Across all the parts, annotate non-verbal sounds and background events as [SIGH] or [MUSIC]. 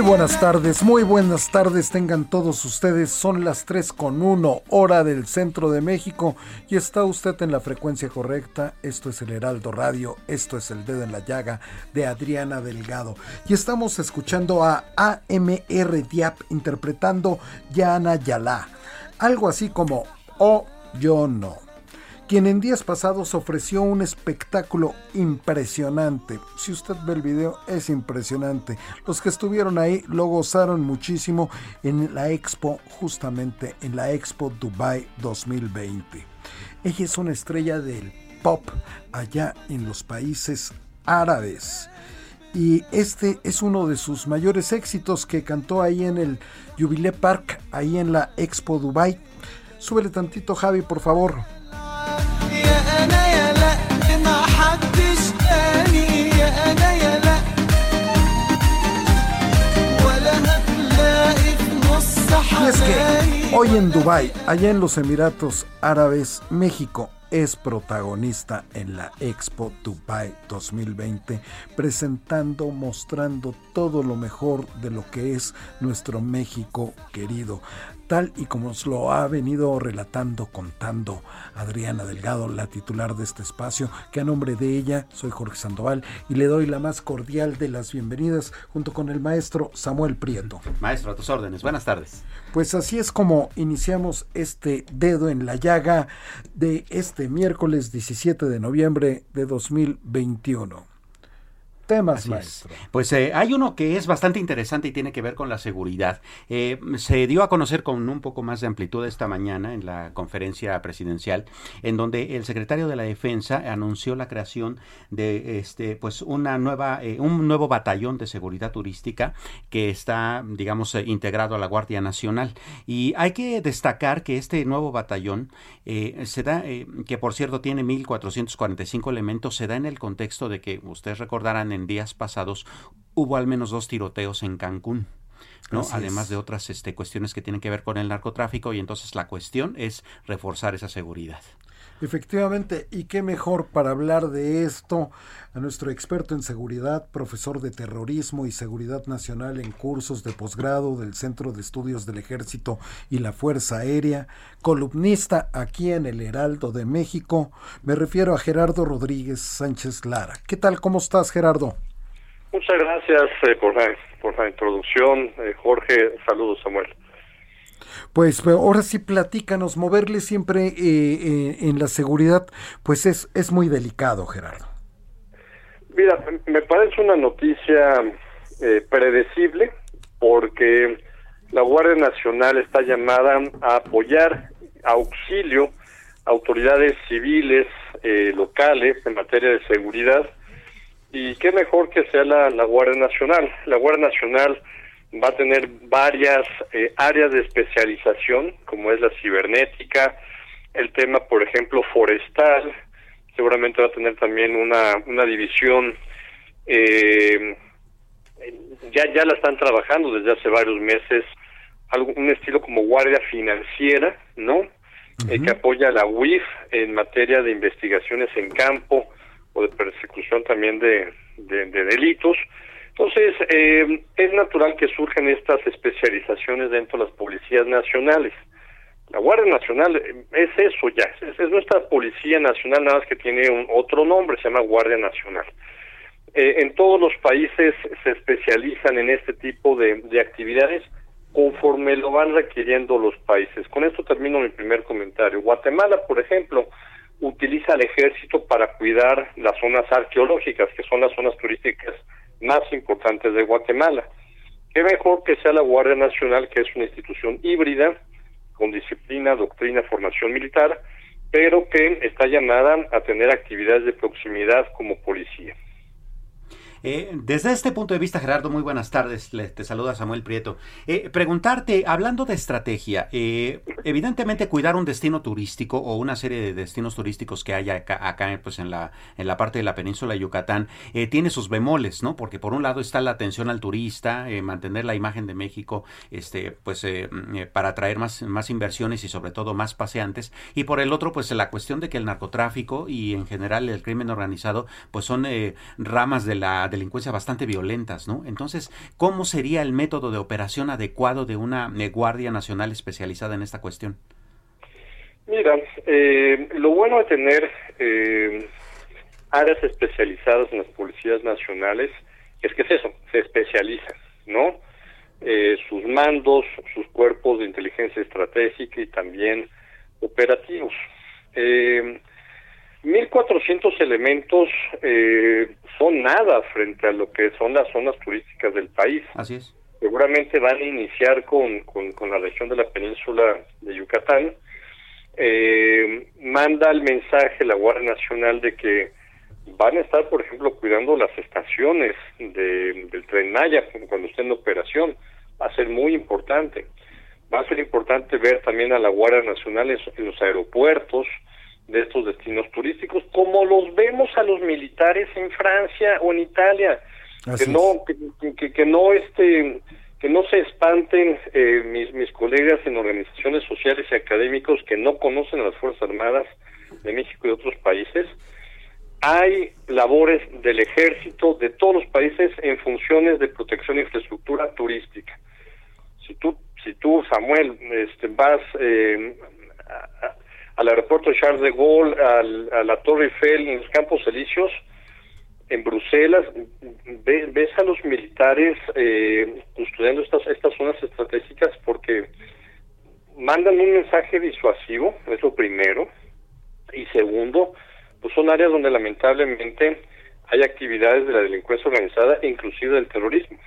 Muy buenas tardes, muy buenas tardes tengan todos ustedes. Son las 3 con 1 hora del centro de México y está usted en la frecuencia correcta. Esto es el Heraldo Radio, esto es el dedo en la llaga de Adriana Delgado. Y estamos escuchando a AMR Diap interpretando Yana Yalá. Algo así como Oh, yo no quien en días pasados ofreció un espectáculo impresionante. Si usted ve el video, es impresionante. Los que estuvieron ahí lo gozaron muchísimo en la expo, justamente en la expo Dubai 2020. Ella es una estrella del pop allá en los países árabes. Y este es uno de sus mayores éxitos que cantó ahí en el Jubilee Park, ahí en la Expo Dubai. Súbele tantito, Javi, por favor. Y es que hoy en Dubai, allá en los Emiratos Árabes, México es protagonista en la Expo Dubai 2020, presentando, mostrando todo lo mejor de lo que es nuestro México querido, tal y como nos lo ha venido relatando, contando Adriana Delgado, la titular de este espacio, que a nombre de ella soy Jorge Sandoval y le doy la más cordial de las bienvenidas junto con el maestro Samuel Prieto. Maestro, a tus órdenes. Buenas tardes. Pues así es como iniciamos este dedo en la llaga de este miércoles 17 de noviembre de 2021. Temas, Así es. Pues eh, hay uno que es bastante interesante y tiene que ver con la seguridad. Eh, se dio a conocer con un poco más de amplitud esta mañana en la conferencia presidencial, en donde el secretario de la Defensa anunció la creación de este, pues una nueva, eh, un nuevo batallón de seguridad turística que está, digamos, integrado a la Guardia Nacional. Y hay que destacar que este nuevo batallón eh, se da, que por cierto tiene 1.445 elementos, se da en el contexto de que ustedes recordarán en días pasados hubo al menos dos tiroteos en Cancún. ¿no? Así Además es. de otras este, cuestiones que tienen que ver con el narcotráfico y entonces la cuestión es reforzar esa seguridad. Efectivamente, y qué mejor para hablar de esto a nuestro experto en seguridad, profesor de terrorismo y seguridad nacional en cursos de posgrado del Centro de Estudios del Ejército y la Fuerza Aérea, columnista aquí en el Heraldo de México. Me refiero a Gerardo Rodríguez Sánchez Lara. ¿Qué tal? ¿Cómo estás, Gerardo? Muchas gracias eh, por, la, por la introducción, eh, Jorge. Saludos, Samuel. Pues ahora sí platícanos, moverle siempre eh, eh, en la seguridad, pues es, es muy delicado, Gerardo. Mira, me parece una noticia eh, predecible porque la Guardia Nacional está llamada a apoyar auxilio a autoridades civiles eh, locales en materia de seguridad y qué mejor que sea la, la Guardia Nacional. La Guardia Nacional va a tener varias eh, áreas de especialización, como es la cibernética, el tema, por ejemplo, forestal, seguramente va a tener también una, una división, eh, ya, ya la están trabajando desde hace varios meses, algo, un estilo como guardia financiera, ¿no? Eh, que apoya a la UIF en materia de investigaciones en campo o de persecución también de, de, de delitos. Entonces, eh, es natural que surjan estas especializaciones dentro de las policías nacionales. La Guardia Nacional eh, es eso ya, es, es nuestra Policía Nacional, nada más que tiene un otro nombre, se llama Guardia Nacional. Eh, en todos los países se especializan en este tipo de, de actividades conforme lo van requiriendo los países. Con esto termino mi primer comentario. Guatemala, por ejemplo, utiliza al ejército para cuidar las zonas arqueológicas, que son las zonas turísticas más importantes de Guatemala. Qué mejor que sea la Guardia Nacional, que es una institución híbrida, con disciplina, doctrina, formación militar, pero que está llamada a tener actividades de proximidad como policía. Eh, desde este punto de vista, Gerardo, muy buenas tardes. Te saluda Samuel Prieto. Eh, preguntarte, hablando de estrategia, eh, evidentemente cuidar un destino turístico o una serie de destinos turísticos que haya acá, acá pues en la, en la parte de la península de Yucatán, eh, tiene sus bemoles, ¿no? Porque por un lado está la atención al turista, mantener la imagen de México, este, pues mm, para atraer más, más inversiones y sobre todo más paseantes. Y por el otro, pues la cuestión de que el narcotráfico y en general el crimen organizado, pues son ramas de la delincuencia bastante violentas, ¿no? Entonces, ¿cómo sería el método de operación adecuado de una eh, Guardia Nacional especializada en esta cuestión? Mira, eh, lo bueno de tener eh, áreas especializadas en las policías nacionales es que es eso, se especializan, ¿no? Eh, sus mandos, sus cuerpos de inteligencia estratégica y también operativos. Eh, 1.400 elementos eh, son nada frente a lo que son las zonas turísticas del país. Así es. Seguramente van a iniciar con, con, con la región de la península de Yucatán. Eh, manda el mensaje la Guardia Nacional de que van a estar, por ejemplo, cuidando las estaciones de, del tren Maya cuando esté en operación. Va a ser muy importante. Va a ser importante ver también a la Guardia Nacional en, en los aeropuertos, de estos destinos turísticos, como los vemos a los militares en Francia o en Italia, Así que no que, que, que no este que no se espanten eh, mis mis colegas en organizaciones sociales y académicos que no conocen a las fuerzas armadas de México y de otros países. Hay labores del ejército de todos los países en funciones de protección de infraestructura turística. Si tú si tú Samuel este, vas eh, a- al aeropuerto Charles de Gaulle, al- a la Torre Eiffel, en los Campos Elíseos, en Bruselas, ve- ves a los militares eh, custodiando estas, estas zonas estratégicas porque mandan un mensaje disuasivo, es lo primero, y segundo, pues son áreas donde lamentablemente hay actividades de la delincuencia organizada inclusive del terrorismo.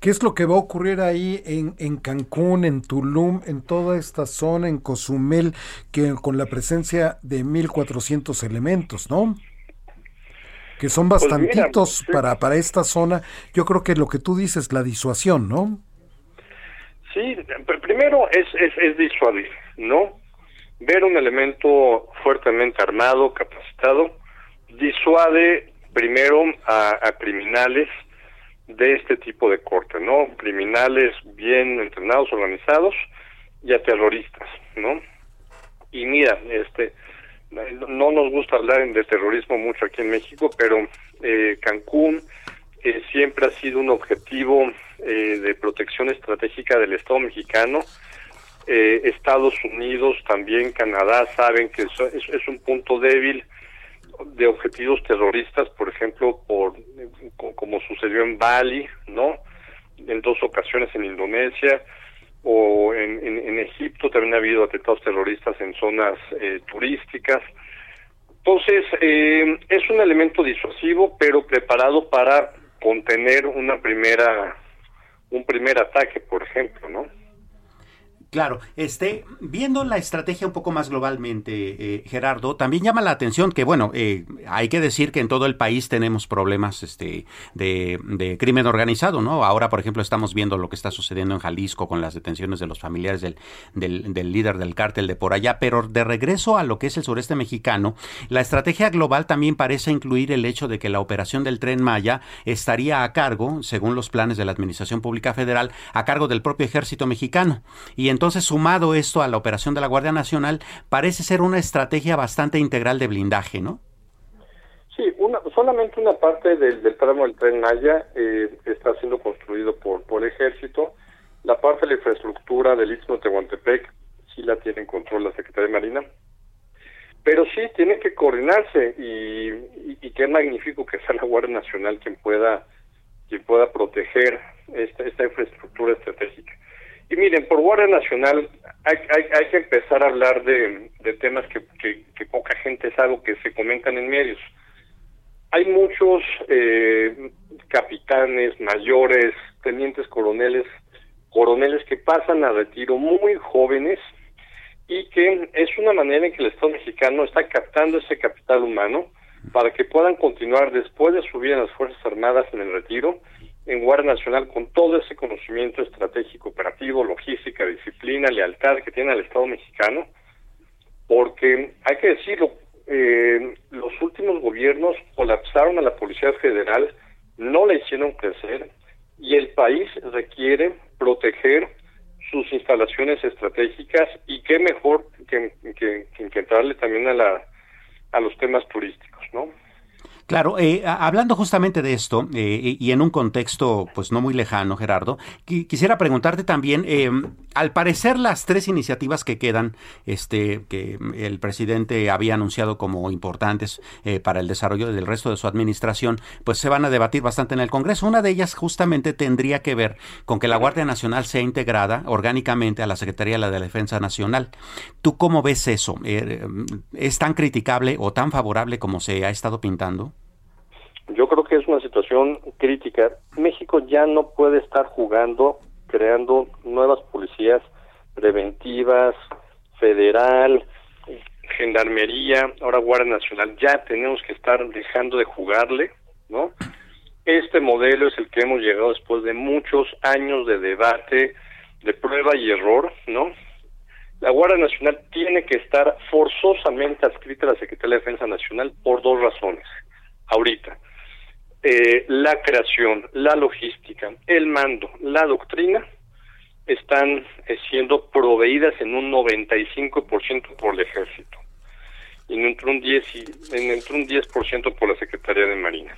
¿Qué es lo que va a ocurrir ahí en, en Cancún, en Tulum, en toda esta zona, en Cozumel, que con la presencia de 1.400 elementos, ¿no? Que son Pues mira, bastantitos para, para esta zona. Yo creo que lo que tú dices, la disuasión, ¿no? Sí, pr- primero es, es, es disuadir, ¿no? Ver un elemento fuertemente armado, capacitado, disuade primero a, a criminales de este tipo de corte, ¿no? Criminales bien entrenados, organizados y a terroristas, ¿no? Y mira, este, no nos gusta hablar de terrorismo mucho aquí en México, pero eh, Cancún eh, siempre ha sido un objetivo eh, de protección estratégica del Estado mexicano. Eh, Estados Unidos, también Canadá, saben que es, es un punto débil de objetivos terroristas, por ejemplo, por co- como sucedió en Bali, ¿no? En dos ocasiones en Indonesia o en Egipto también ha habido atentados terroristas en zonas eh, turísticas. Entonces, eh, es un elemento disuasivo, pero preparado para contener una primera, un primer ataque, por ejemplo, ¿no? Claro, este, viendo la estrategia un poco más globalmente, eh, Gerardo, también llama la atención que, bueno, eh, hay que decir que en todo el país tenemos problemas este, de, crimen organizado, ¿no? Ahora, por ejemplo, estamos viendo lo que está sucediendo en Jalisco con las detenciones de los familiares del, del, del líder del cártel de por allá, pero de regreso a lo que es el sureste mexicano, la estrategia global también parece incluir el hecho de que la operación del tren Maya estaría a cargo, según los planes de la Administración Pública Federal, a cargo del propio ejército mexicano. Y entonces, sumado esto a la operación de la Guardia Nacional, parece ser una estrategia bastante integral de blindaje, ¿no? Sí, una, solamente una parte del, tramo del tren Maya eh, está siendo construido por, por ejército. La parte de la infraestructura del Istmo de Tehuantepec sí la tiene en control la Secretaría de Marina. Pero sí tiene que coordinarse y, y, y qué magnífico que sea la Guardia Nacional quien pueda quien pueda proteger esta, esta infraestructura estratégica. Y miren, por Guardia Nacional hay, hay, hay que empezar a hablar de, temas que, poca gente sabe que se comentan en medios. Hay muchos eh, capitanes, mayores, tenientes coroneles, coroneles que pasan a retiro muy jóvenes y que es una manera en que el Estado mexicano está captando ese capital humano para que puedan continuar después de su vida en las Fuerzas Armadas en el retiro en Guardia Nacional con todo ese conocimiento estratégico, operativo, logística, disciplina, lealtad que tiene el Estado mexicano, porque hay que decirlo, eh, los últimos gobiernos colapsaron a la Policía Federal, no la hicieron crecer y el país requiere proteger sus instalaciones estratégicas y qué mejor que, que, que entrarle también a la a los temas turísticos, ¿no? Claro, eh, hablando justamente de esto eh, y en un contexto pues no muy lejano, Gerardo, qu quisiera preguntarte también, eh, al parecer las tres iniciativas que quedan, este, que el presidente había anunciado como importantes eh, para el desarrollo del resto de su administración, pues se van a debatir bastante en el Congreso. Una de ellas justamente tendría que ver con que la Guardia Nacional sea integrada orgánicamente a la Secretaría de la Defensa Nacional. ¿Tú cómo ves eso? ¿Es tan criticable o tan favorable como se ha estado pintando? Yo creo que es una situación crítica. México ya no puede estar jugando, creando nuevas policías preventivas, federal, gendarmería, ahora Guardia Nacional. Ya tenemos que estar dejando de jugarle, ¿no? Este modelo es el que hemos llegado después de muchos años de debate, de prueba y error, ¿no? La Guardia Nacional tiene que estar forzosamente adscrita a la Secretaría de Defensa Nacional por dos razones. Ahorita, eh, la creación, la logística, el mando, la doctrina están eh, siendo proveídas en un 95% por el ejército y entre un 10 y entre un 10% por la Secretaría de Marina.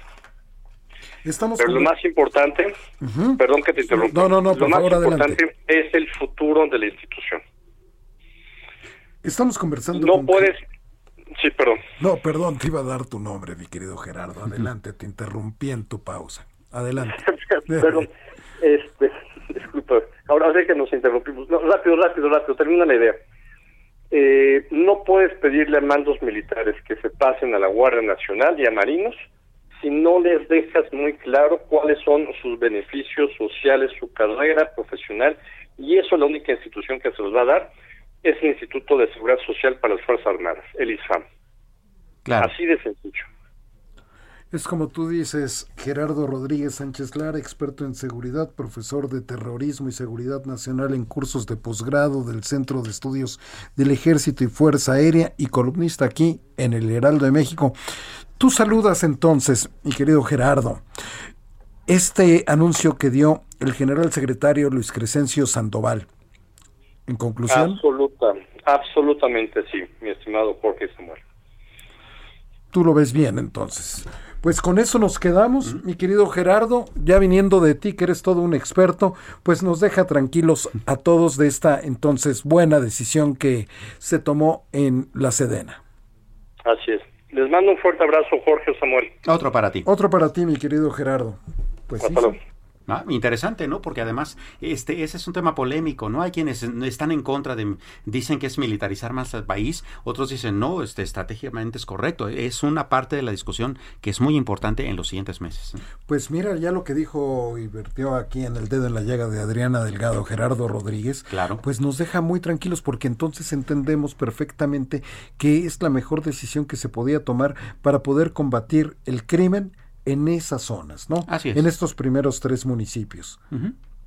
Estamos Pero lo más importante, uh -huh. perdón que te interrumpa, no, no, no, lo más favor, importante adelante. es el futuro de la institución. Estamos conversando No con... puedes Sí, perdón. No, perdón, te iba a dar tu nombre, mi querido Gerardo. Adelante, te interrumpí en tu pausa. Adelante. [LAUGHS] perdón. Este, disculpa. Ahora sé que nos interrumpimos. No, rápido, rápido, rápido. Termina la idea. Eh, no puedes pedirle a mandos militares que se pasen a la Guardia Nacional y a marinos si no les dejas muy claro cuáles son sus beneficios sociales, su carrera profesional, y eso la única institución que se los va a dar es el Instituto de Seguridad Social para las Fuerzas Armadas, el ISFAM. Claro. Así de sencillo. Es como tú dices, Gerardo Rodríguez Sánchez Lara, experto en seguridad, profesor de terrorismo y seguridad nacional en cursos de posgrado del Centro de Estudios del Ejército y Fuerza Aérea y columnista aquí en el Heraldo de México. Tú saludas entonces, mi querido Gerardo, este anuncio que dio el general secretario Luis Crescencio Sandoval. En conclusión. Absoluta, absolutamente sí, mi estimado Jorge Samuel. Tú lo ves bien entonces. Pues con eso nos quedamos, mi querido Gerardo, ya viniendo de ti, que eres todo un experto, pues nos deja tranquilos a todos de esta entonces buena decisión que se tomó en la Sedena. Así es. Les mando un fuerte abrazo, Jorge Samuel. Otro para ti. Otro para ti, mi querido Gerardo. Pues Hasta sí, luego. Ah, interesante, ¿no? Porque además este ese es un tema polémico, ¿no? Hay quienes están en contra de dicen que es militarizar más al país, otros dicen no, este estratégicamente es correcto. Es una parte de la discusión que es muy importante en los siguientes meses. Pues mira, ya lo que dijo y vertió aquí en el dedo en la llaga de Adriana Delgado, Gerardo Rodríguez, claro. pues nos deja muy tranquilos porque entonces entendemos perfectamente que es la mejor decisión que se podía tomar para poder combatir el crimen en esas zonas, ¿no? Así es. En estos primeros tres municipios.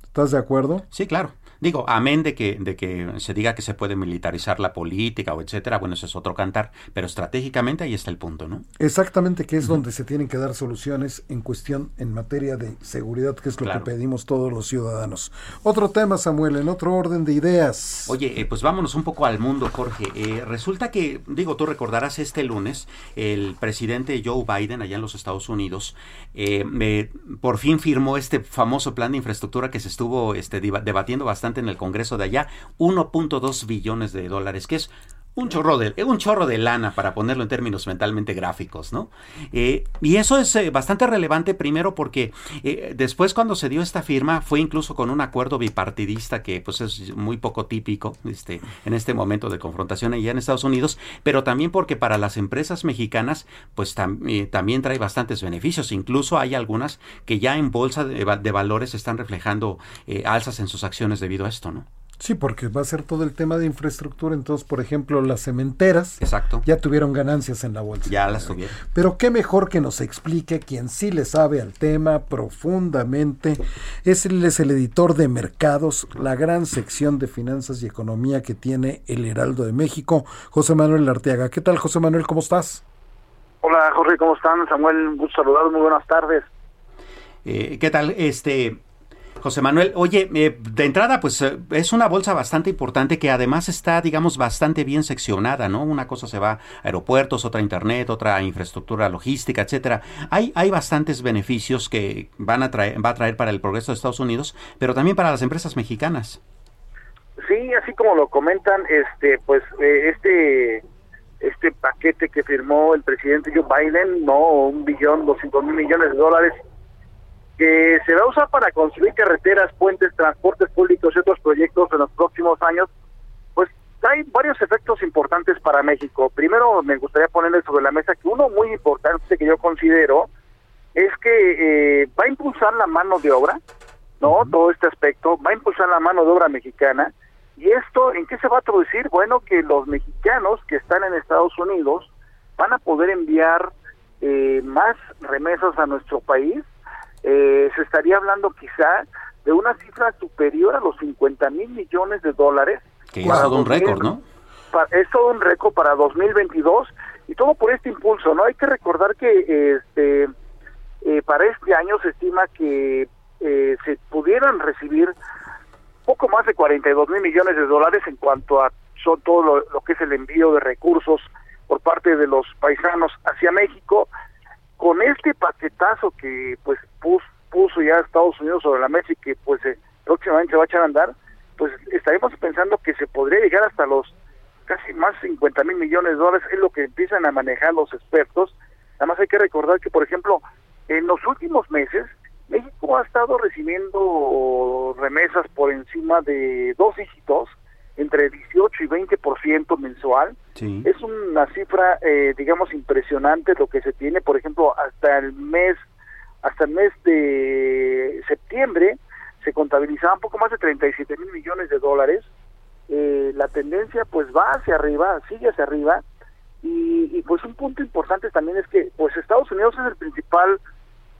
¿Estás de acuerdo? Sí, claro. Digo, amén de que, de que se diga que se puede militarizar la política o etcétera, bueno, eso es otro cantar, pero estratégicamente ahí está el punto, ¿no? Exactamente, que es donde se tienen que dar soluciones en cuestión en materia de seguridad, que es lo Claro. que pedimos todos los ciudadanos. Otro tema, Samuel, en otro orden de ideas. Oye, eh, pues vámonos un poco al mundo, Jorge. Eh, resulta que, digo, tú recordarás este lunes, el presidente Joe Biden allá en los Estados Unidos, eh, por fin firmó este famoso plan de infraestructura que se estuvo este, debatiendo bastante en el Congreso de allá, 1.2 billones de dólares, que es un chorro de un chorro de lana para ponerlo en términos mentalmente gráficos, ¿no? Eh, y eso es eh, bastante relevante primero porque eh, después cuando se dio esta firma fue incluso con un acuerdo bipartidista que pues es muy poco típico este en este momento de confrontación allá en Estados Unidos, pero también porque para las empresas mexicanas pues eh, también trae bastantes beneficios, incluso hay algunas que ya en bolsa de, de valores están reflejando alzas en sus acciones debido a esto, ¿no? Sí, porque va a ser todo el tema de infraestructura. Entonces, por ejemplo, las cementeras Exacto. ya tuvieron ganancias en la bolsa. Ya las tuvieron. Pero qué mejor que nos explique quien sí le sabe al tema profundamente. Es él es el editor de mercados, la gran sección de finanzas y economía que tiene el Heraldo de México, José Manuel Arteaga. ¿Qué tal, José Manuel? ¿Cómo estás? Hola Jorge, ¿cómo están? Samuel, un gusto saludar, muy buenas tardes. Eh, ¿Qué tal, este José Manuel? Oye, eh, de entrada, pues eh, es una bolsa bastante importante que además está, digamos, bastante bien seccionada, ¿no? Una cosa se va a aeropuertos, otra internet, otra infraestructura logística, etcétera. Hay, hay bastantes beneficios que van a traer, va a traer para el progreso de Estados Unidos, pero también para las empresas mexicanas. Sí, así como lo comentan, este, pues eh, este este paquete que firmó el presidente Joe Biden, no, un billón, doscientos mil millones de dólares, que se va a usar para construir carreteras, puentes, transportes públicos y otros proyectos en los próximos años, pues hay varios efectos importantes para México. Primero, me gustaría ponerle sobre la mesa que uno muy importante que yo considero es que eh, va a impulsar la mano de obra, ¿no? Todo este aspecto, va a impulsar la mano de obra mexicana. ¿Y esto en qué se va a traducir? Bueno, que los mexicanos que están en Estados Unidos van a poder enviar eh, más remesas a nuestro país. Eh, se estaría hablando quizá de una cifra superior a los 50 mil millones de dólares. Que es para todo un 2000, récord, ¿no? pa- es todo un récord para 2022 y todo por este impulso, ¿no? Hay que recordar que este eh, para este año se estima que eh, se pudieran recibir poco más de 42 mil millones de dólares en cuanto a son todo lo, lo que es el envío de recursos por parte de los paisanos hacia México con este paquetazo que pues pus- puso ya Estados Unidos sobre la mesa y que pues eh, próximamente se va a echar a andar pues estaremos pensando que se podría llegar hasta los casi más 50 mil millones de dólares es lo que empiezan a manejar los expertos. Nada más hay que recordar que por ejemplo en los últimos meses México ha estado recibiendo remesas por encima de dos dígitos entre 18 y 20% mensual Sí. es una cifra, eh, digamos, impresionante lo que se tiene, por ejemplo, hasta el mes, hasta el mes de septiembre se contabilizaba un poco más de 37 mil millones de dólares. Eh, la tendencia, pues, va hacia arriba, sigue hacia arriba. Y, y, pues un punto importante también es que, pues, Estados Unidos es el principal,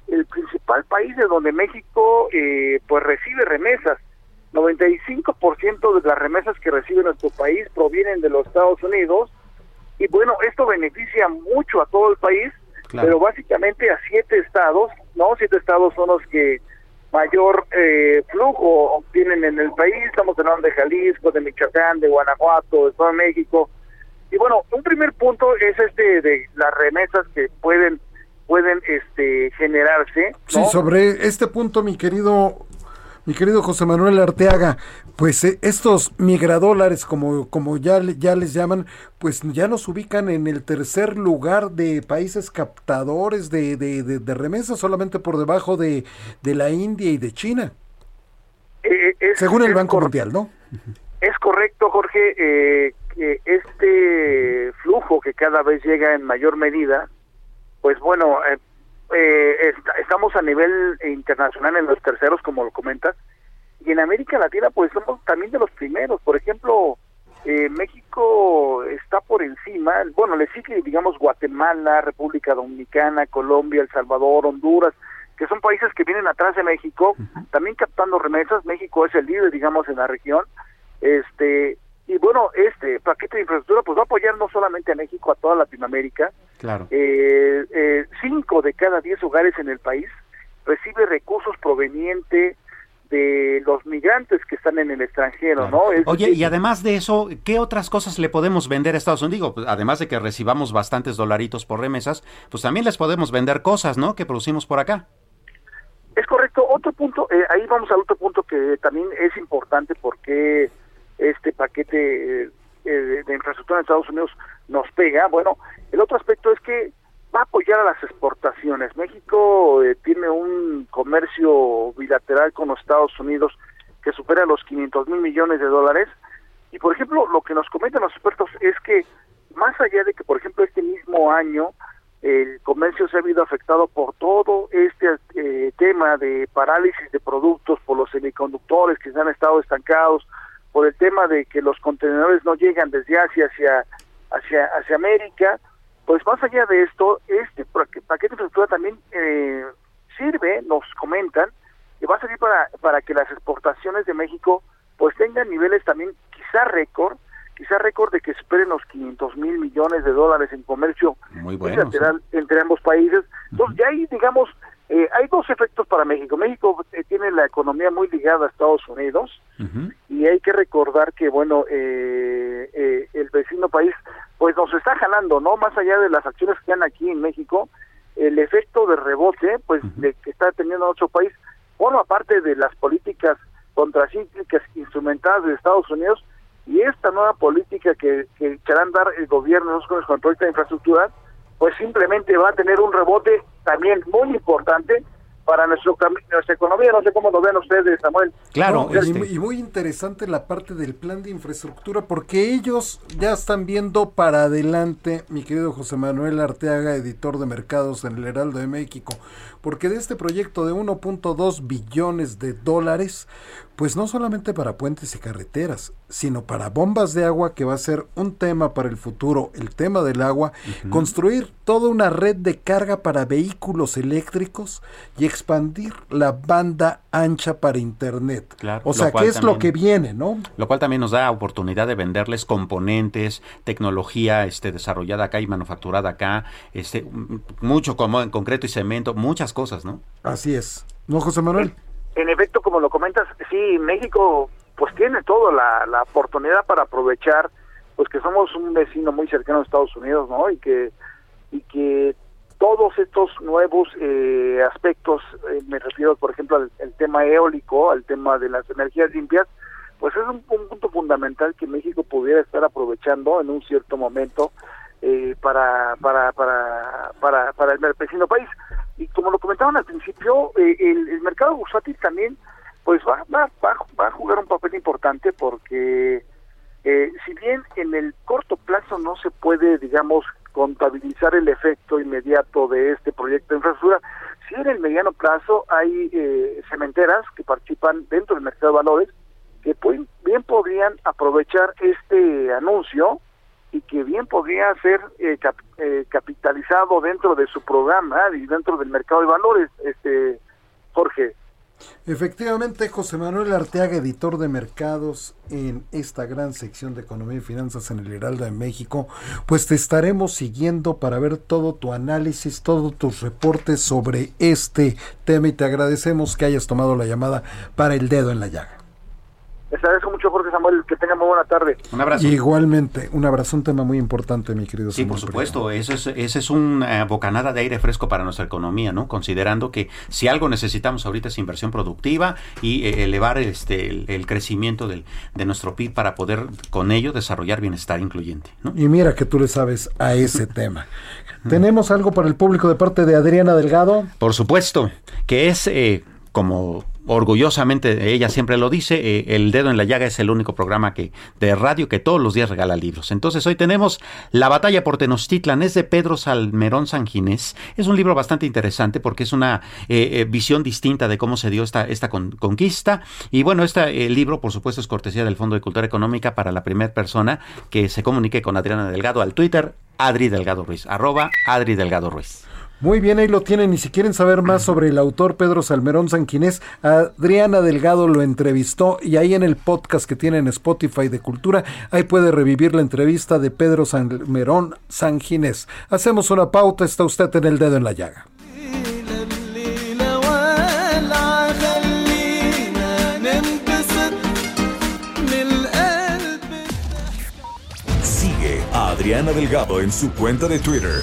el principal país de donde México, eh, pues, recibe remesas. 95% de las remesas que recibe nuestro país provienen de los Estados Unidos y bueno, esto beneficia mucho a todo el país, Claro. pero básicamente a siete estados, ¿no? Siete estados son los que mayor eh, flujo obtienen en el país, estamos hablando de Jalisco, de Michoacán, de Guanajuato, de de México. Y bueno, un primer punto es este de las remesas que pueden pueden este generarse, Sí, sobre este punto, mi querido Mi querido José Manuel Arteaga, pues eh, estos migradólares, como, como ya, ya les llaman, pues ya nos ubican en el tercer lugar de países captadores de, de, de- de remesas, solamente por debajo de, de la India y de China, Eh, es- según el Banco Mundial, ¿no? Es correcto, Jorge, eh, que este flujo que cada vez llega en mayor medida, pues bueno, eh, est- estamos a nivel internacional en los terceros, como lo comentas, y en América Latina, pues somos también de los primeros. Por ejemplo, eh, México está por encima, bueno, le sigue, digamos, Guatemala, República Dominicana, Colombia, El Salvador, Honduras, que son países que vienen atrás de México, también captando remesas. México es el líder, digamos, en la región. Este y bueno, este paquete de infraestructura pues va a apoyar no solamente a México, a toda Latinoamérica. Claro. Eh, eh, cinco de cada diez hogares en el país recibe recursos provenientes de los migrantes que están en el extranjero, Claro. ¿no? Es Oye, y además de eso, ¿qué otras cosas le podemos vender a Estados Unidos? Digo, pues, además de que recibamos bastantes dolaritos por remesas, pues también les podemos vender cosas, ¿no? Que producimos por acá. Es correcto. Otro punto, eh, ahí vamos al otro punto que también es importante porque este paquete eh, de infraestructura en Estados Unidos nos pega. Bueno, el otro aspecto es que va a apoyar a las exportaciones. México eh, tiene un comercio bilateral con los Estados Unidos que supera los 500 mil millones de dólares. Y, por ejemplo, lo que nos comentan los expertos es que, más allá de que, por ejemplo, este mismo año el comercio se ha habido afectado por todo este eh, tema de parálisis de productos, por los semiconductores que se han estado estancados, por el tema de que los contenedores no llegan desde Asia hacia, hacia, hacia América, pues más allá de esto, este pa- paquete de infraestructura también eh, sirve, nos comentan, que va a servir para, para que las exportaciones de México pues tengan niveles también quizá récord, quizá récord de que superen los 500 mil millones de dólares en comercio Muy bueno. bilateral entre ambos países. Entonces, ya ahí, digamos, eh, hay dos efectos para México. México eh, tiene la economía muy ligada a Estados Unidos y hay que recordar que, bueno, eh, eh, el vecino país, pues nos está jalando, ¿no? Más allá de las acciones que han aquí en México, el efecto de rebote, pues, de que está teniendo otro país, forma parte de las políticas contracíclicas instrumentadas de Estados Unidos y esta nueva política que, que querrán dar el gobierno con proyecto de infraestructura, pues simplemente va a tener un rebote también muy importante para nuestro nuestra economía. No sé cómo lo ven ustedes, Samuel. Claro, No, y- este- y, muy interesante la parte del plan de infraestructura, porque ellos ya están viendo para adelante, mi querido José Manuel Arteaga, editor de mercados en el Heraldo de México, porque de este proyecto de 1.2 billones de dólares, pues no solamente para puentes y carreteras, sino para bombas de agua, que va a ser un tema para el futuro, el tema del agua, construir toda una red de carga para vehículos eléctricos y expandir la banda ancha para Internet. Claro, o sea, ¿qué es lo que viene, no? Lo cual también nos da oportunidad de venderles componentes, tecnología este, desarrollada acá y manufacturada acá, este, mucho como en concreto y cemento, muchas cosas, ¿no? Así es. ¿No, José Manuel? En efecto, como lo comentas, sí, México pues tiene toda la, la oportunidad para aprovechar, pues que somos un vecino muy cercano a Estados Unidos, ¿no? Y que y que todos estos nuevos eh, aspectos, eh, me refiero, por ejemplo, al, tema eólico, al tema de las energías limpias, pues es un punto fundamental que México pudiera estar aprovechando en un cierto momento eh, para, para, para, para, para el vecino país. Y como lo comentaban al principio, eh, el, el mercado bursátil también pues va, va, va, va a jugar un papel importante porque eh, si bien en el corto plazo no se puede, digamos, contabilizar el efecto inmediato de este proyecto de infraestructura, si en el mediano plazo hay eh, cementeras que participan dentro del mercado de valores que pueden, bien podrían aprovechar este anuncio y que bien podría ser eh, cap- eh, capitalizado dentro de su programa y dentro del mercado de valores, este Jorge. Efectivamente, José Manuel Arteaga, editor de mercados en esta gran sección de Economía y Finanzas en el Heraldo de México, pues te estaremos siguiendo para ver todo tu análisis, todos tus reportes sobre este tema y te agradecemos que hayas tomado la llamada para el dedo en la llaga. Les agradezco mucho, Jorge Samuel, que tengan muy buena tarde. Un abrazo. Igualmente, un abrazo, un tema muy importante, mi querido Sí, Samuel por supuesto, Prieto. eso es, esa es una bocanada de aire fresco para nuestra economía, ¿no? Considerando que si algo necesitamos ahorita es inversión productiva y eh, elevar este el, el crecimiento del, de nuestro PIB para poder con ello desarrollar bienestar incluyente, ¿no? Y mira que tú le sabes a ese tema. ¿Tenemos algo para el público de parte de Adriana Delgado? Por supuesto, que es eh, como orgullosamente ella siempre lo dice, eh, El Dedo en la Llaga es el único programa que de radio que todos los días regala libros. Entonces hoy tenemos La batalla por Tenochtitlan, es de Pedro Salmerón Sanginés. Es un libro bastante interesante porque es una eh, eh, visión distinta de cómo se dio esta, esta con- conquista. Y bueno, este libro por supuesto es cortesía del Fondo de Cultura Económica para la primera persona que se comunique con Adriana Delgado al Twitter, Adri Delgado Ruiz, arroba Adri Delgado Ruiz. Muy bien, ahí lo tienen. Y si quieren saber más sobre el autor Pedro Salmerón Sanquinés, Adriana Delgado lo entrevistó y ahí en el podcast que tienen Spotify de Cultura, ahí puede revivir la entrevista de Pedro Salmerón Sanginés. Hacemos una pauta, está usted en el dedo en la llaga. Sigue a Adriana Delgado en su cuenta de Twitter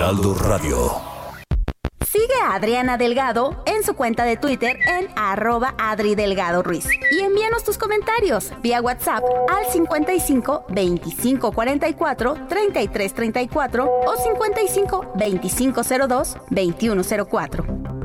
Radio. Sigue a Adriana Delgado en su cuenta de Twitter en arroba Adri Delgado Ruiz. Y envíanos tus comentarios vía WhatsApp al 55 25 44 33 34 o 55 25 02 21 04.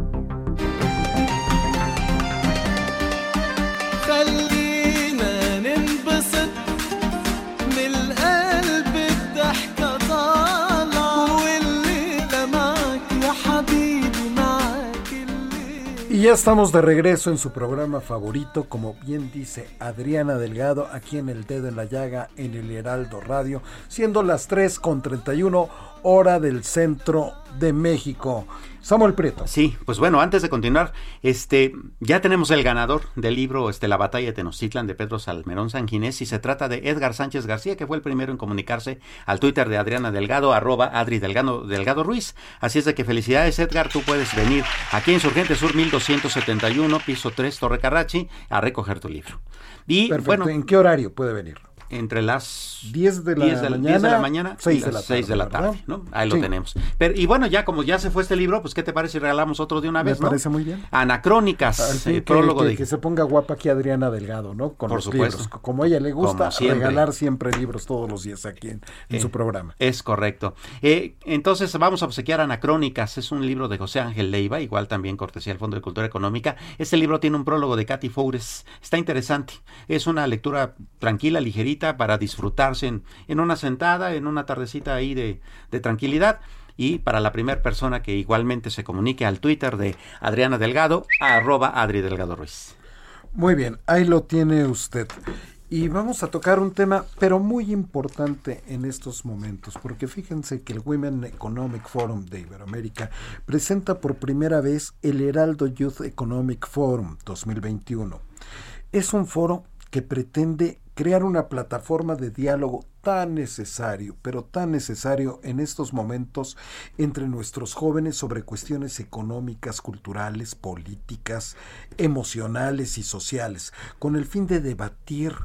Ya estamos de regreso en su programa favorito, como bien dice Adriana Delgado, aquí en El Dedo en la Llaga, en el Heraldo Radio, siendo las 3 con 31 hora del centro de México. Samuel Prieto. Sí, pues bueno, antes de continuar, este, ya tenemos el ganador del libro este, La batalla de Tenochtitlan de Pedro Salmerón Sanginés y se trata de Edgar Sánchez García, que fue el primero en comunicarse al Twitter de Adriana Delgado, arroba Adri Delgado, Delgado Ruiz. Así es de que felicidades, Edgar, tú puedes venir aquí en Surgente Sur 1271, piso 3, Torre Carrachi, a recoger tu libro. Y Perfecto. bueno, ¿En qué horario puede venir? Entre las 10 de la 10 de, mañana, 10 de la mañana 6 y de la 6 de la tarde, tarde. ¿no? Ahí lo tenemos. Pero, y bueno, ya como ya se fue este libro, pues ¿qué te parece si regalamos otro de una Me vez, no? parece muy bien. Anacrónicas, que, prólogo que- de... que se ponga guapa aquí Adriana Delgado, ¿no? Con Por los supuesto. libros. Como a ella le gusta siempre. regalar siempre libros todos los días aquí en, en Eh, su programa. Es correcto. Eh, entonces vamos a obsequiar Anacrónicas. Es un libro de José Ángel Leiva, igual también cortesía del Fondo de Cultura Económica. Este libro tiene un prólogo de Katy Foures. Está interesante. Es una lectura tranquila, ligerita, para disfrutarse en, una sentada, en una tardecita ahí de, de tranquilidad. Y para la primera persona que igualmente se comunique al Twitter de Adriana Delgado, arroba Adri Delgado Ruiz. Muy bien, ahí lo tiene usted. Y vamos a tocar un tema, pero muy importante en estos momentos, porque fíjense que el Women Economic Forum de Iberoamérica presenta por primera vez el Heraldo Youth Economic Forum 2021. Es un foro que pretende crear una plataforma de diálogo tan necesario, pero tan necesario en estos momentos entre nuestros jóvenes sobre cuestiones económicas, culturales, políticas, emocionales y sociales, con el fin de debatir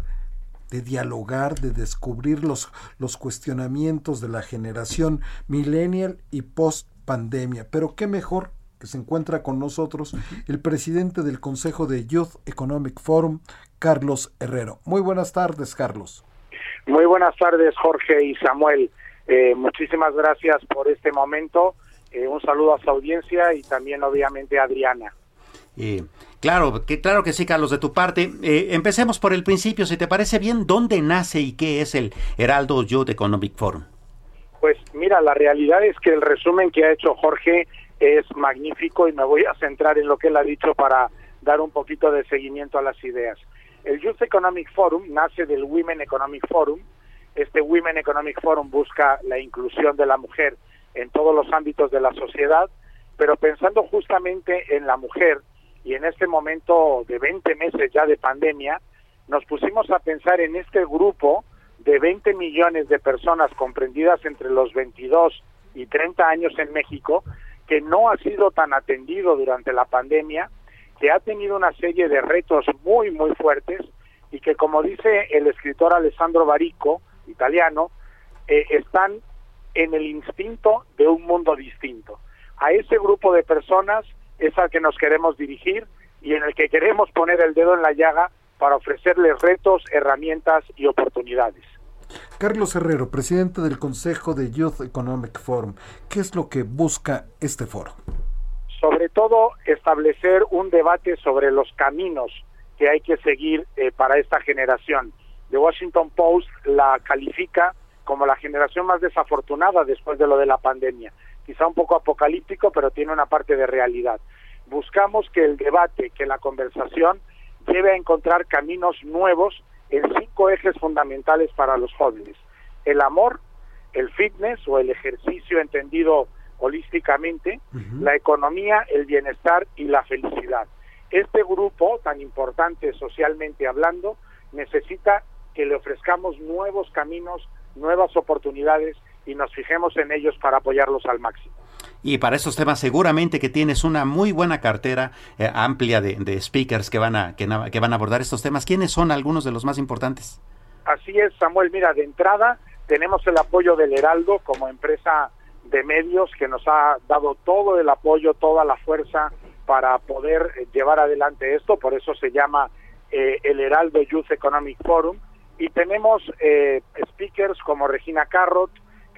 de dialogar, de descubrir los, los cuestionamientos de la generación millennial y post pandemia. Pero qué mejor que se encuentra con nosotros el presidente del Consejo de Youth Economic Forum, Carlos Herrero. Muy buenas tardes, Carlos. Muy buenas tardes, Jorge y Samuel. Eh, muchísimas gracias por este momento. Eh, un saludo a su audiencia y también, obviamente, a Adriana. Eh, claro, que, claro que sí, Carlos, de tu parte. Eh, empecemos por el principio, si te parece bien, ¿dónde nace y qué es el Heraldo Youth Economic Forum? Pues mira, la realidad es que el resumen que ha hecho Jorge es magnífico y me voy a centrar en lo que él ha dicho para dar un poquito de seguimiento a las ideas. El Youth Economic Forum nace del Women Economic Forum. Este Women Economic Forum busca la inclusión de la mujer en todos los ámbitos de la sociedad, pero pensando justamente en la mujer y en este momento de 20 meses ya de pandemia, nos pusimos a pensar en este grupo de 20 millones de personas comprendidas entre los 22 y 30 años en México, que no ha sido tan atendido durante la pandemia, que ha tenido una serie de retos muy, muy fuertes y que, como dice el escritor Alessandro Barico, italiano, eh, están en el instinto de un mundo distinto. A ese grupo de personas es al que nos queremos dirigir y en el que queremos poner el dedo en la llaga para ofrecerles retos, herramientas y oportunidades. Carlos Herrero, presidente del Consejo de Youth Economic Forum, ¿qué es lo que busca este foro? Sobre todo establecer un debate sobre los caminos que hay que seguir eh, para esta generación. The Washington Post la califica como la generación más desafortunada después de lo de la pandemia. Quizá un poco apocalíptico, pero tiene una parte de realidad. Buscamos que el debate, que la conversación lleve a encontrar caminos nuevos en cinco ejes fundamentales para los jóvenes. El amor, el fitness o el ejercicio entendido holísticamente, la economía, el bienestar y la felicidad. Este grupo, tan importante socialmente hablando, necesita que le ofrezcamos nuevos caminos, nuevas oportunidades y nos fijemos en ellos para apoyarlos al máximo. Y para esos temas seguramente que tienes una muy buena cartera eh, amplia de, speakers que van, a, que, que van a abordar estos temas. ¿Quiénes son algunos de los más importantes? Así es, Samuel. Mira, de entrada tenemos el apoyo del Heraldo como empresa de medios que nos ha dado todo el apoyo, toda la fuerza para poder eh, llevar adelante esto. Por eso se llama eh, el Heraldo Youth Economic Forum. Y tenemos speakers como Regina Carrot,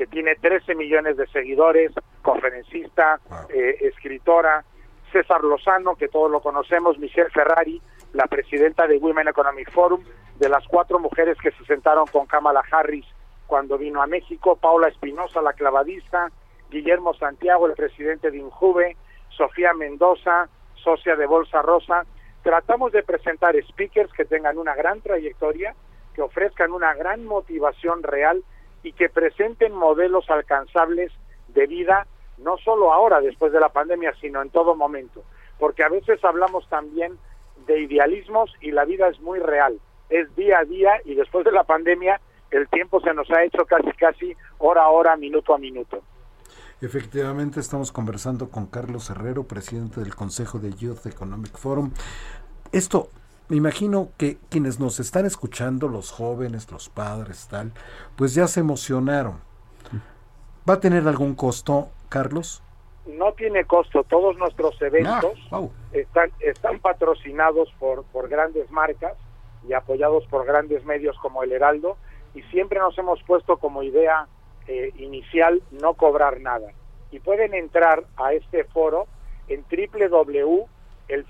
que tiene 13 millones de seguidores, conferencista, eh, escritora, César Lozano, que todos lo conocemos, Michelle Ferrari, la presidenta de Women Economic Forum, de las cuatro mujeres que se sentaron con Kamala Harris cuando vino a México, Paula Espinosa, la clavadista, Guillermo Santiago, el presidente de Injuve, Sofía Mendoza, socia de Bolsa Rosa. Tratamos de presentar speakers que tengan una gran trayectoria, que ofrezcan una gran motivación real y que presenten modelos alcanzables de vida, no solo ahora, después de la pandemia, sino en todo momento. Porque a veces hablamos también de idealismos y la vida es muy real, es día a día y después de la pandemia el tiempo se nos ha hecho casi, casi hora a hora, minuto a minuto. Efectivamente, estamos conversando con Carlos Herrero, presidente del Consejo de Youth Economic Forum. Esto me imagino que quienes nos están escuchando, los jóvenes, los padres, tal, pues ya se emocionaron. ¿Va a tener algún costo, Carlos? No tiene costo. Todos nuestros eventos Ah, están, están patrocinados por, por grandes marcas y apoyados por grandes medios como el Heraldo y siempre nos hemos puesto como idea eh, inicial no cobrar nada. Y pueden entrar a este foro en www el,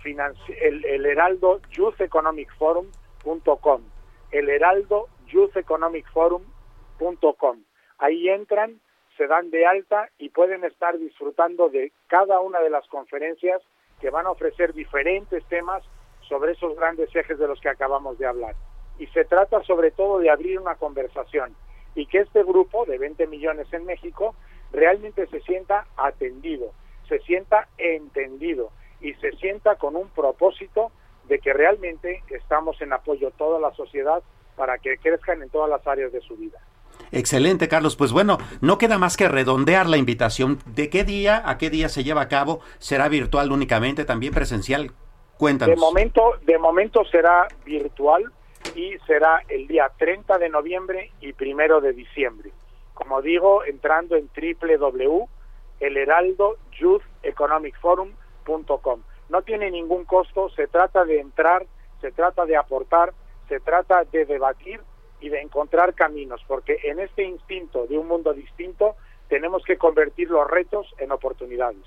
el, el Heraldo Youth Economic Forum.com, el Heraldo Youth Economic Forum.com. Ahí entran, se dan de alta y pueden estar disfrutando de cada una de las conferencias que van a ofrecer diferentes temas sobre esos grandes ejes de los que acabamos de hablar. Y se trata sobre todo de abrir una conversación y que este grupo de 20 millones en México realmente se sienta atendido, se sienta entendido y se sienta con un propósito de que realmente estamos en apoyo toda la sociedad para que crezcan en todas las áreas de su vida. Excelente, Carlos. Pues bueno, no queda más que redondear la invitación. ¿De qué día a qué día se lleva a cabo? ¿Será virtual únicamente, también presencial? Cuéntanos. De momento, de momento será virtual y será el día 30 de noviembre y primero de diciembre. Como digo, entrando en www.elheraldoyoutheconomicforum.com. No tiene ningún costo, se trata de entrar, se trata de aportar, se trata de debatir y de encontrar caminos, porque en este instinto de un mundo distinto tenemos que convertir los retos en oportunidades.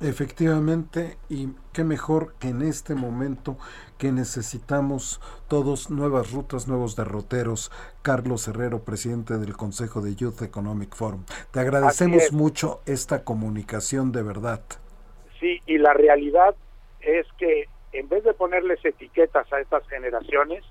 Efectivamente, y qué mejor que en este momento que necesitamos todos nuevas rutas, nuevos derroteros. Carlos Herrero, presidente del Consejo de Youth Economic Forum. Te agradecemos mucho esta comunicación de verdad. Sí, y la realidad es que en vez de ponerles etiquetas a estas generaciones,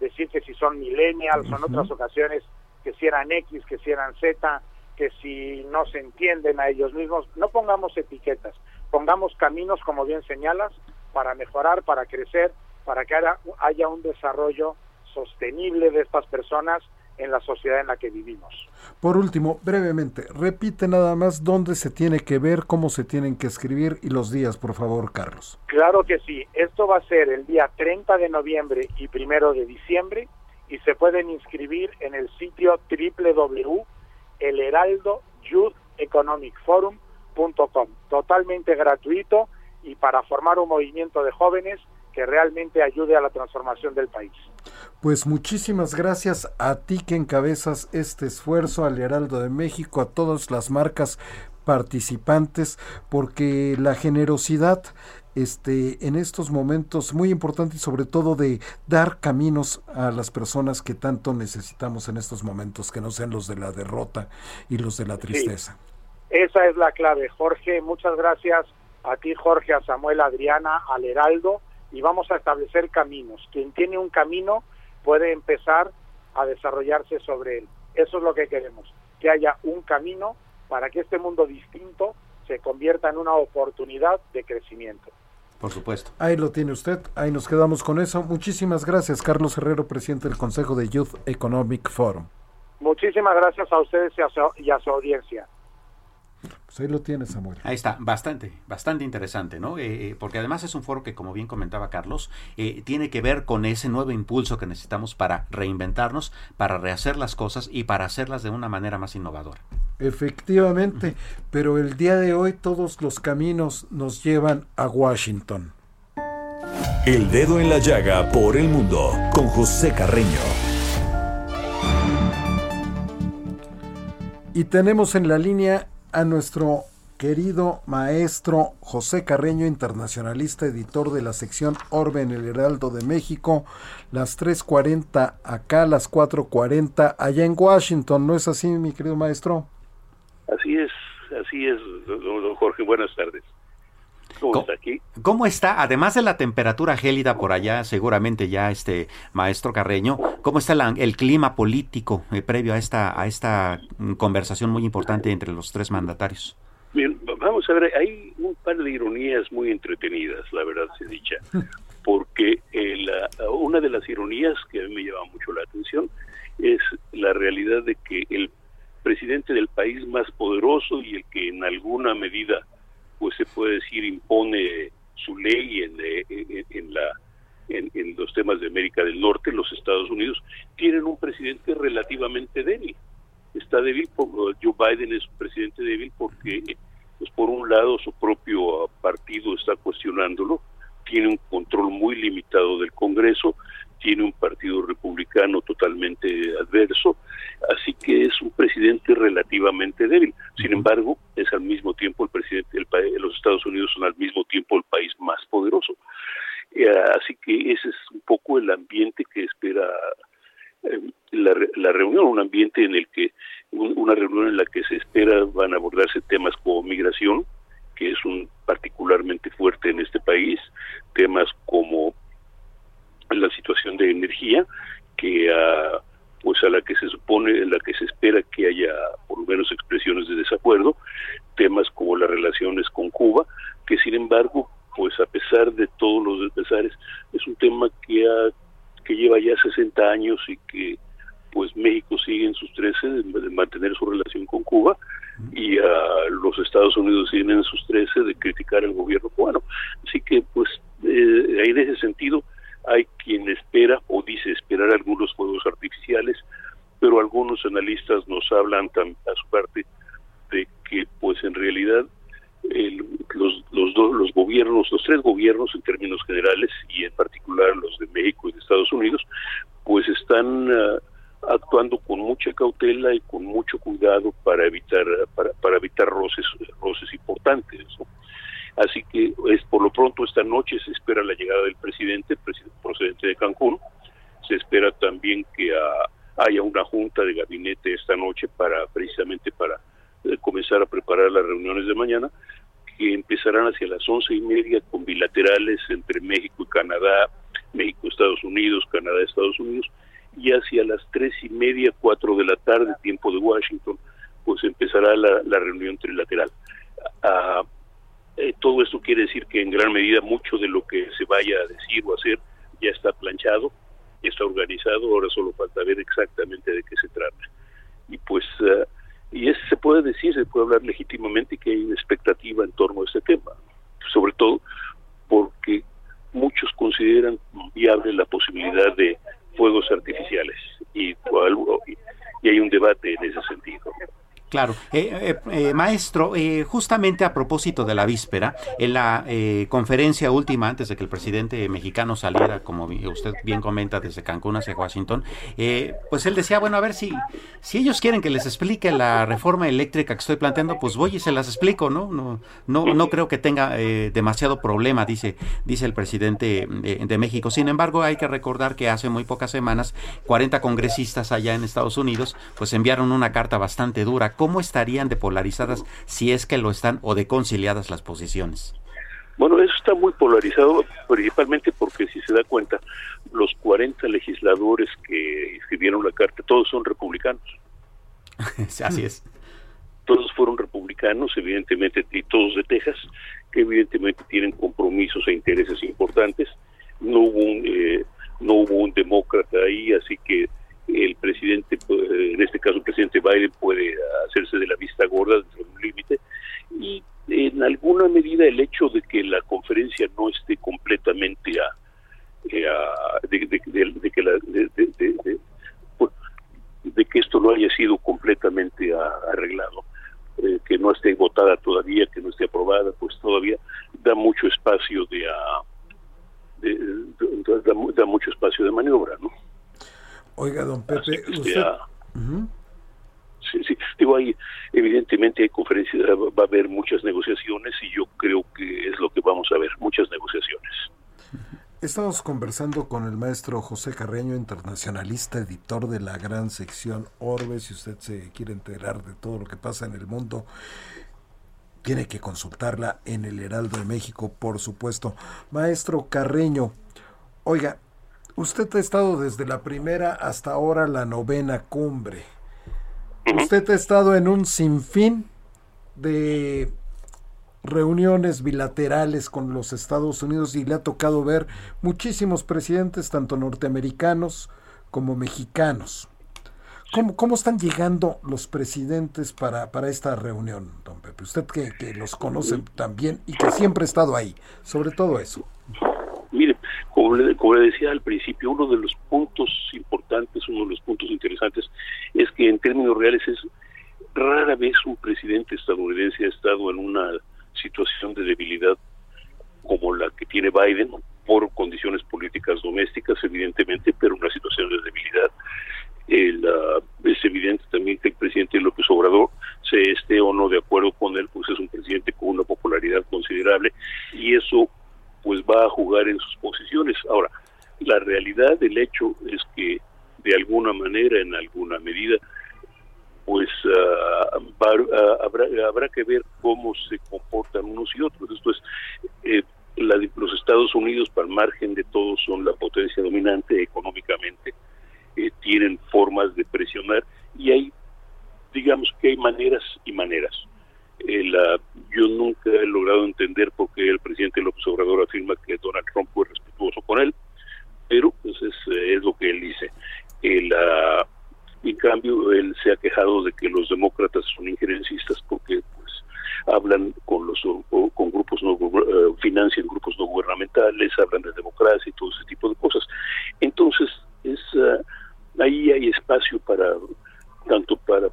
decir que si son millennials o en otras ocasiones que si eran X, que si eran Z, que si no se entienden a ellos mismos, no pongamos etiquetas, pongamos caminos, como bien señalas, para mejorar, para crecer, para que haya un desarrollo sostenible de estas personas en la sociedad en la que vivimos. Por último, brevemente, repite nada más dónde se tiene que ver, cómo se tienen que escribir y los días, por favor, Carlos. Claro que sí, esto va a ser el día 30 de noviembre y primero de diciembre y se pueden inscribir en el sitio www.elheraldoyoutheconomicforum.com, totalmente gratuito y para formar un movimiento de jóvenes que realmente ayude a la transformación del país. Pues muchísimas gracias a ti que encabezas este esfuerzo, al Heraldo de México, a todas las marcas participantes, porque la generosidad este, en estos momentos muy importante y sobre todo de dar caminos a las personas que tanto necesitamos en estos momentos, que no sean los de la derrota y los de la tristeza. esa es la clave, Jorge. Muchas gracias a ti, Jorge, a Samuel, a Adriana, al Heraldo y vamos a establecer caminos. Quien tiene un camino puede empezar a desarrollarse sobre él. Eso es lo que queremos, que haya un camino para que este mundo distinto se convierta en una oportunidad de crecimiento. Por supuesto. Ahí lo tiene usted, ahí nos quedamos con eso. Muchísimas gracias, Carlos Herrero, presidente del Consejo de Youth Economic Forum. Muchísimas gracias a ustedes y a su, y a su audiencia. Pues ahí lo tienes, Samuel. Ahí está, bastante, bastante interesante, ¿no? Eh, eh, porque además es un foro que, como bien comentaba Carlos, eh, tiene que ver con ese nuevo impulso que necesitamos para reinventarnos, para rehacer las cosas y para hacerlas de una manera más innovadora. Efectivamente, pero el día de hoy todos los caminos nos llevan a Washington. El dedo en la llaga por el mundo con José Carreño. Y tenemos en la línea a nuestro querido maestro José Carreño, internacionalista, editor de la sección Orbe en el Heraldo de México, las 3.40 acá, las 4.40 allá en Washington. ¿No es así, mi querido maestro? Así es, así es, don Jorge. Buenas tardes. ¿Cómo, está aquí? ¿Cómo está? Además de la temperatura gélida por allá, seguramente ya este maestro Carreño, ¿cómo está el clima político eh, previo a esta a esta conversación muy importante entre los tres mandatarios? Bien, vamos a ver, hay un par de ironías muy entretenidas, la verdad se dicha, [LAUGHS] porque eh, una de las ironías que a mí me llama mucho la atención es la realidad de que el presidente del país más poderoso y el que en alguna medida pues se puede decir impone su ley en, eh, en, la en, los temas de América del Norte, los Estados Unidos, tienen un presidente relativamente débil. Está débil, por, Joe Biden es un presidente débil porque, pues por un lado, su propio partido está cuestionándolo, tiene un control muy limitado del Congreso, tiene un partido republicano totalmente adverso, así que es un presidente relativamente débil. Sin embargo, es al mismo tiempo el presidente país, los Estados Unidos son al mismo tiempo el país más poderoso. Eh, así que ese es un poco el ambiente que espera eh, la, la, reunión, un ambiente en el que una reunión en la que se espera van a abordarse temas como migración, que es un particularmente fuerte en este país, temas como la situación de energía que a, pues a la que se supone, en la que se espera que haya por lo menos expresiones de desacuerdo, temas como las relaciones con Cuba, que sin embargo, pues a pesar de todos los despesares, es un tema que ha, que lleva ya 60 años y que pues México sigue en sus 13 de, mantener su relación con Cuba y a los Estados Unidos siguen en sus 13 de criticar al gobierno cubano. Así que pues eh, en ese sentido hay quien espera o dice esperar algunos fuegos artificiales, pero algunos analistas nos hablan a su parte de que pues en realidad los, los, dos, los gobiernos, los tres gobiernos en términos generales y en particular los de México y de Estados Unidos, pues están ah, actuando con mucha cautela y con mucho cuidado para evitar para, para evitar roces roces importantes. Así que es por lo pronto esta noche se espera la llegada del presidente, procedente de Cancún. Se espera también que ah, haya una junta de gabinete esta noche para precisamente para eh, comenzar a preparar las reuniones de mañana, que empezarán hacia las once y media con bilaterales entre México y Canadá, México, Estados Unidos, Canadá, Estados Unidos, y hacia las tres y media, cuatro de la tarde, tiempo de Washington, pues empezará la, la reunión trilateral. Ah, eh, todo esto quiere decir que en gran medida mucho de lo que se vaya a decir o hacer ya está planchado, ya está organizado, ahora solo falta ver exactamente de qué se trata. Y pues, ah, y es, se puede decir, se puede hablar legítimamente que hay una expectativa en torno a este tema, sobre todo porque muchos consideran viable la posibilidad de fuegos artificiales y, y hay un debate en ese sentido. Claro. Eh, eh, eh, maestro, justamente a propósito de la víspera, en la conferencia última, antes de que el presidente mexicano saliera, como usted bien comenta, desde Cancún hacia Washington, pues él decía, bueno, a ver si, si ellos quieren que les explique la reforma eléctrica que estoy planteando, pues voy y se las explico, ¿no? No, no, no creo que tenga demasiado problema, dice, dice el presidente de, México. Sin embargo, hay que recordar que hace muy pocas semanas, 40 congresistas allá en Estados Unidos, pues enviaron una carta bastante dura ¿cómo estarían de polarizadas si es que lo están o de conciliadas las posiciones? Bueno, eso está muy polarizado principalmente porque si se da cuenta, los 40 legisladores que escribieron la carta, todos son republicanos. [LAUGHS] Así es. Todos fueron republicanos, evidentemente, y todos de Texas, que evidentemente tienen compromisos e intereses importantes. No hubo un, eh, no hubo un demócrata ahí, así que el presidente, en este caso el presidente Biden, puede hacerse de la vista gorda dentro de un límite. Y en alguna medida el hecho de que la conferencia no esté completamente a, eh, de, que la, pues, de, que esto no haya sido completamente arreglado eh, que no esté votada todavía que no esté aprobada pues todavía da mucho espacio de, da mucho espacio de maniobra no Oiga, don Pepe, usted... Sí, sí, digo, ahí evidentemente hay conferencias, va a haber muchas negociaciones y yo creo que es lo que vamos a ver, muchas negociaciones. Estamos conversando con el maestro José Carreño, internacionalista, editor de la gran sección Orbe. Si usted se quiere enterar de todo lo que pasa en el mundo, tiene que consultarla en el Heraldo de México, por supuesto. Maestro Carreño, oiga, Usted ha estado desde la primera hasta ahora la novena cumbre. Usted ha estado en un sinfín de reuniones bilaterales con los Estados Unidos y le ha tocado ver muchísimos presidentes, tanto norteamericanos como mexicanos. ¿Cómo, cómo están llegando los presidentes para, para esta reunión, don Pepe? Usted que, que los conoce también y que siempre ha estado ahí, sobre todo eso. Como le, decía al principio, uno de los puntos importantes, uno de los puntos interesantes, es que en términos reales es rara vez un presidente estadounidense ha estado en una situación de debilidad como la que tiene Biden, por condiciones políticas domésticas, evidentemente, pero una situación de debilidad. es evidente también que el presidente López Obrador, se esté o no de acuerdo con él, pues es un presidente con una popularidad considerable y eso pues va a jugar en sus posiciones. Ahora, la realidad del hecho es que de alguna manera, en alguna medida, pues ah, ah, habrá, habrá que ver cómo se comportan unos y otros. Esto es, eh, la, los Estados Unidos, para margen de todo, son la potencia dominante económicamente, eh, tienen formas de presionar y hay, digamos que hay maneras y maneras. Eh, yo nunca he logrado entender por qué el presidente López Obrador afirma que Donald Trump fue respetuoso con él, pero pues es, eh, lo que él dice. El, uh, en cambio, él se ha quejado de que los demócratas son injerencistas porque pues hablan con los con grupos no uh, financian grupos no gubernamentales, hablan de democracia y todo ese tipo de cosas. Entonces, es ahí hay espacio para tanto para,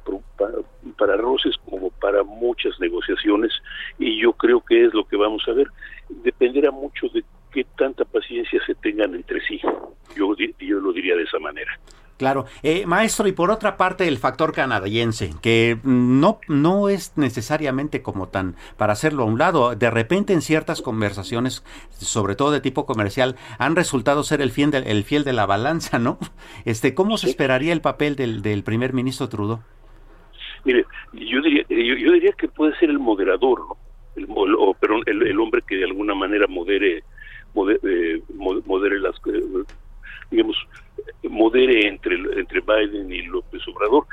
para roces como para muchas negociaciones y yo creo que es lo que vamos a ver. Dependerá mucho de qué tanta paciencia se tengan entre sí. Yo, yo lo diría de esa manera. Claro, eh, maestro, y por otra parte el factor canadiense, que no, no es necesariamente como tan para hacerlo a un lado. De repente en ciertas conversaciones, sobre todo de tipo comercial, han resultado ser el fiel de, el fiel de la balanza, ¿no? Este, ¿Cómo se esperaría el papel del, del primer ministro Trudeau? Mire, yo diría, yo, diría que puede ser el moderador, ¿no? el, o, perdón, el, el, hombre que de alguna manera modere, modere, modere las, digamos, modere entre, entre Biden y López Obrador.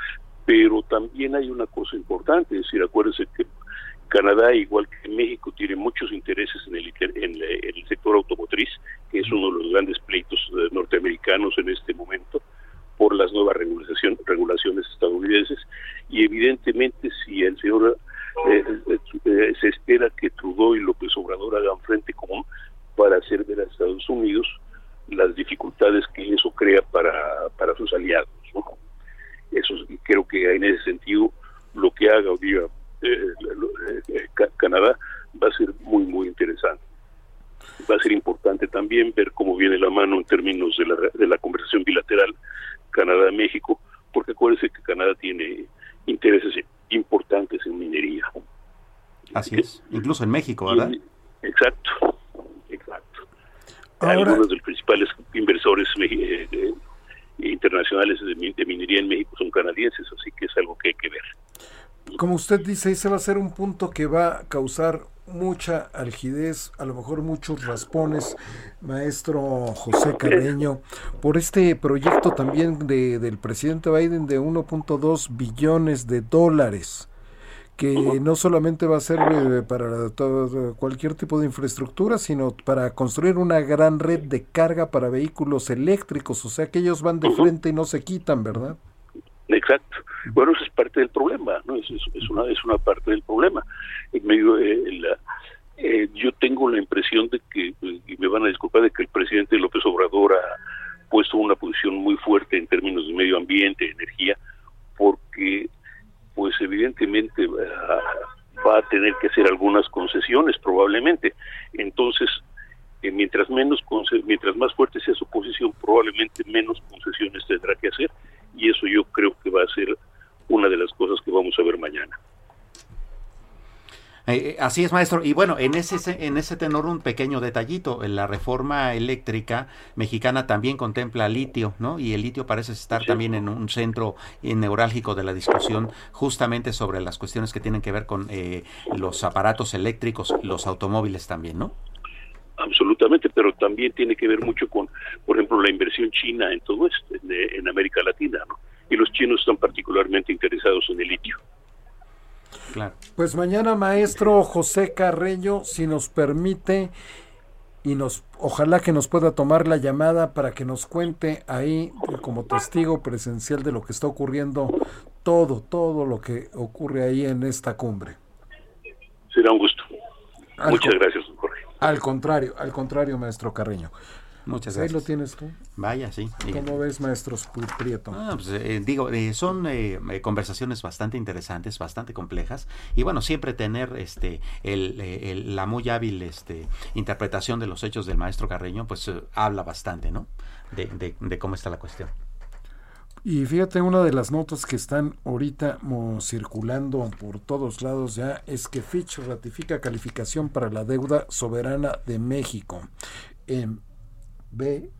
Pero también hay una cosa importante, es decir, acuérdense que Canadá, igual que México, tiene muchos intereses en el, en, el sector automotriz, que es uno de los grandes pleitos eh, norteamericanos en este momento por las nuevas regulaciones estadounidenses y evidentemente si el señor eh, eh, se espera que Trudeau y López Obrador hagan frente común para hacer ver a Estados Unidos las dificultades que eso crea para, para sus aliados. Eso creo que en ese sentido lo que haga hoy día eh, Canadá va a ser muy muy interesante. Va a ser importante también ver cómo viene la mano en términos de la, de la conversación bilateral Canadá-México, porque acuérdense que Canadá tiene intereses importantes en minería. Así es, incluso en México, ¿verdad? Exacto, exacto. Algunos de los principales inversores eh, eh, internacionales de, minería en México son canadienses, así que es algo que hay que ver. Como usted dice, ese va a ser un punto que va a causar mucha algidez, a lo mejor muchos raspones, maestro José Carreño, por este proyecto también de, del presidente Biden de 1.2 billones de dólares que no solamente va a ser eh, para todo, cualquier tipo de infraestructura, sino para construir una gran red de carga para vehículos eléctricos, o sea que ellos van de frente y no se quitan, ¿verdad? Exacto. Bueno, eso es parte del problema, ¿no? Es, es, una, es una parte del problema. En medio, eh, la, eh, yo tengo la impresión de que, y me van a disculpar, de que el presidente López Obrador ha puesto una posición muy fuerte en términos de medio ambiente, energía, porque pues evidentemente va, a tener que hacer algunas concesiones probablemente. Entonces, eh, mientras menos mientras más fuerte sea su posición, probablemente menos concesiones tendrá que hacer y eso yo creo que va a ser una de las cosas que vamos a ver mañana. Eh, eh, así es, maestro. Y bueno, en ese, en ese tenor un pequeño detallito. La reforma eléctrica mexicana también contempla litio, ¿no? Y el litio parece estar también en un centro neurálgico de la discusión justamente sobre las cuestiones que tienen que ver con eh, los aparatos eléctricos, los automóviles también, ¿no? Absolutamente, pero también tiene que ver mucho con, por ejemplo, la inversión china en todo esto, en, en América Latina, ¿no? Y los chinos están particularmente interesados en el litio. Pues mañana, maestro José Carreño, si nos permite y nos ojalá que nos pueda tomar la llamada para que nos cuente ahí como testigo presencial de lo que está ocurriendo todo todo lo que ocurre ahí en esta cumbre. Será un gusto. Muchas gracias. Al contrario, al contrario, maestro Carreño. Muchas gracias. Ahí lo tienes tú. Vaya, sí. ¿Cómo ves, maestros Prieto? Ah, pues, eh, digo, eh, son eh, conversaciones bastante interesantes, bastante complejas. Y bueno, siempre tener este el, la muy hábil este, interpretación de los hechos del maestro Carreño, pues habla bastante, ¿no? De, de, cómo está la cuestión. Y fíjate, una de las notas que están ahorita circulando por todos lados ya es que Fitch ratifica calificación para la deuda soberana de México. En B,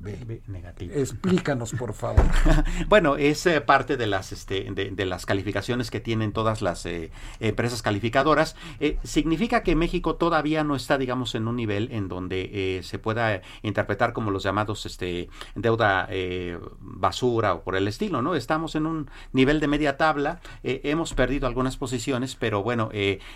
B, B, negativo. Explícanos, por favor. [LAUGHS] bueno, es eh, parte de las, este, de, las calificaciones que tienen todas las eh, empresas calificadoras. Eh, significa que México todavía no está, digamos, en un nivel en donde se pueda interpretar como los llamados este, deuda basura o por el estilo, ¿no? Estamos en un nivel de media tabla. hemos perdido algunas posiciones, pero bueno,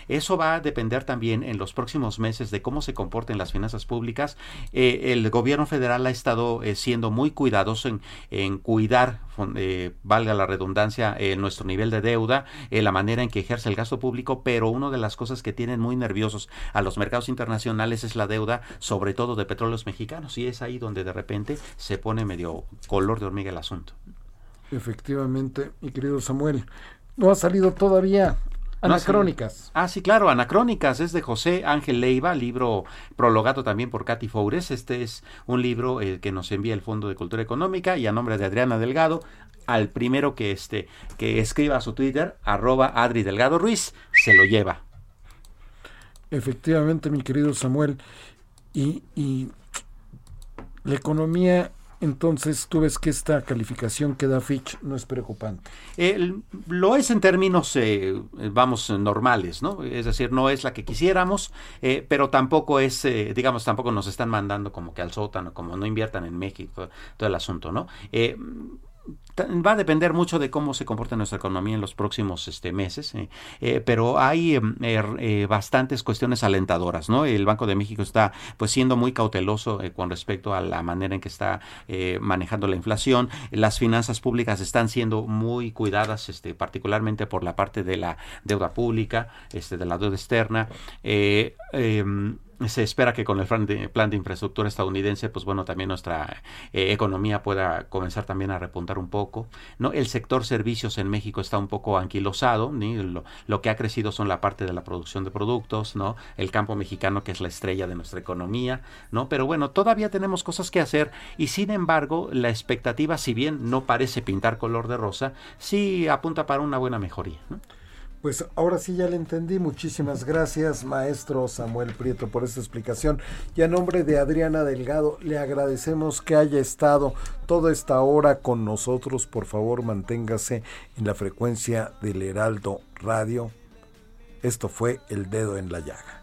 eso va a depender también en los próximos meses de cómo se comporten las finanzas públicas. el gobierno federal ha estado eh, siendo muy cuidadoso en, cuidar, eh, valga la redundancia, eh, nuestro nivel de deuda, la manera en que ejerce el gasto público, pero una de las cosas que tienen muy nerviosos a los mercados internacionales es la deuda, sobre todo de petróleos mexicanos, y es ahí donde de repente se pone medio color de hormiga el asunto. Efectivamente, mi querido Samuel, no ha salido todavía Anacrónicas. ah, sí, claro, Anacrónicas es de José Ángel Leiva, libro prologado también por Katy Foures. Este es un libro eh, que nos envía el Fondo de Cultura Económica y a nombre de Adriana Delgado, al primero que este que escriba a su Twitter, arroba Adri Delgado Ruiz, se lo lleva. Efectivamente, mi querido Samuel. Y, y la economía Entonces, tú ves que esta calificación que da Fitch no es preocupante. Lo es en términos, eh, vamos, normales, ¿no? Es decir, no es la que quisiéramos, eh, pero tampoco es, eh, digamos, tampoco nos están mandando como que al sótano, como no inviertan en México, todo el asunto, ¿no? Va a depender mucho de cómo se comporta nuestra economía en los próximos este, meses, eh, eh, pero hay em, er, eh, bastantes cuestiones alentadoras, ¿no? El Banco de México está pues siendo muy cauteloso eh, con respecto a la manera en que está manejando la inflación, las finanzas públicas están siendo muy cuidadas, este, particularmente por la parte de la deuda pública, este, de la deuda externa. Se espera que con el plan de, plan de infraestructura estadounidense, pues bueno, también nuestra eh, economía pueda comenzar también a repuntar un poco. ¿no? El sector servicios en México está un poco anquilosado, ¿ni? Lo, lo que ha crecido son la parte de la producción de productos, ¿no? El campo mexicano que es la estrella de nuestra economía, ¿no? Pero bueno, todavía tenemos cosas que hacer y sin embargo la expectativa, si bien no parece pintar color de rosa, sí apunta para una buena mejoría. Pues ahora sí ya le entendí. Muchísimas gracias, maestro Samuel Prieto, por esta explicación. Y a nombre de Adriana Delgado, le agradecemos que haya estado toda esta hora con nosotros. Por favor, manténgase en la frecuencia del Heraldo Radio. Esto fue El Dedo en la Llaga.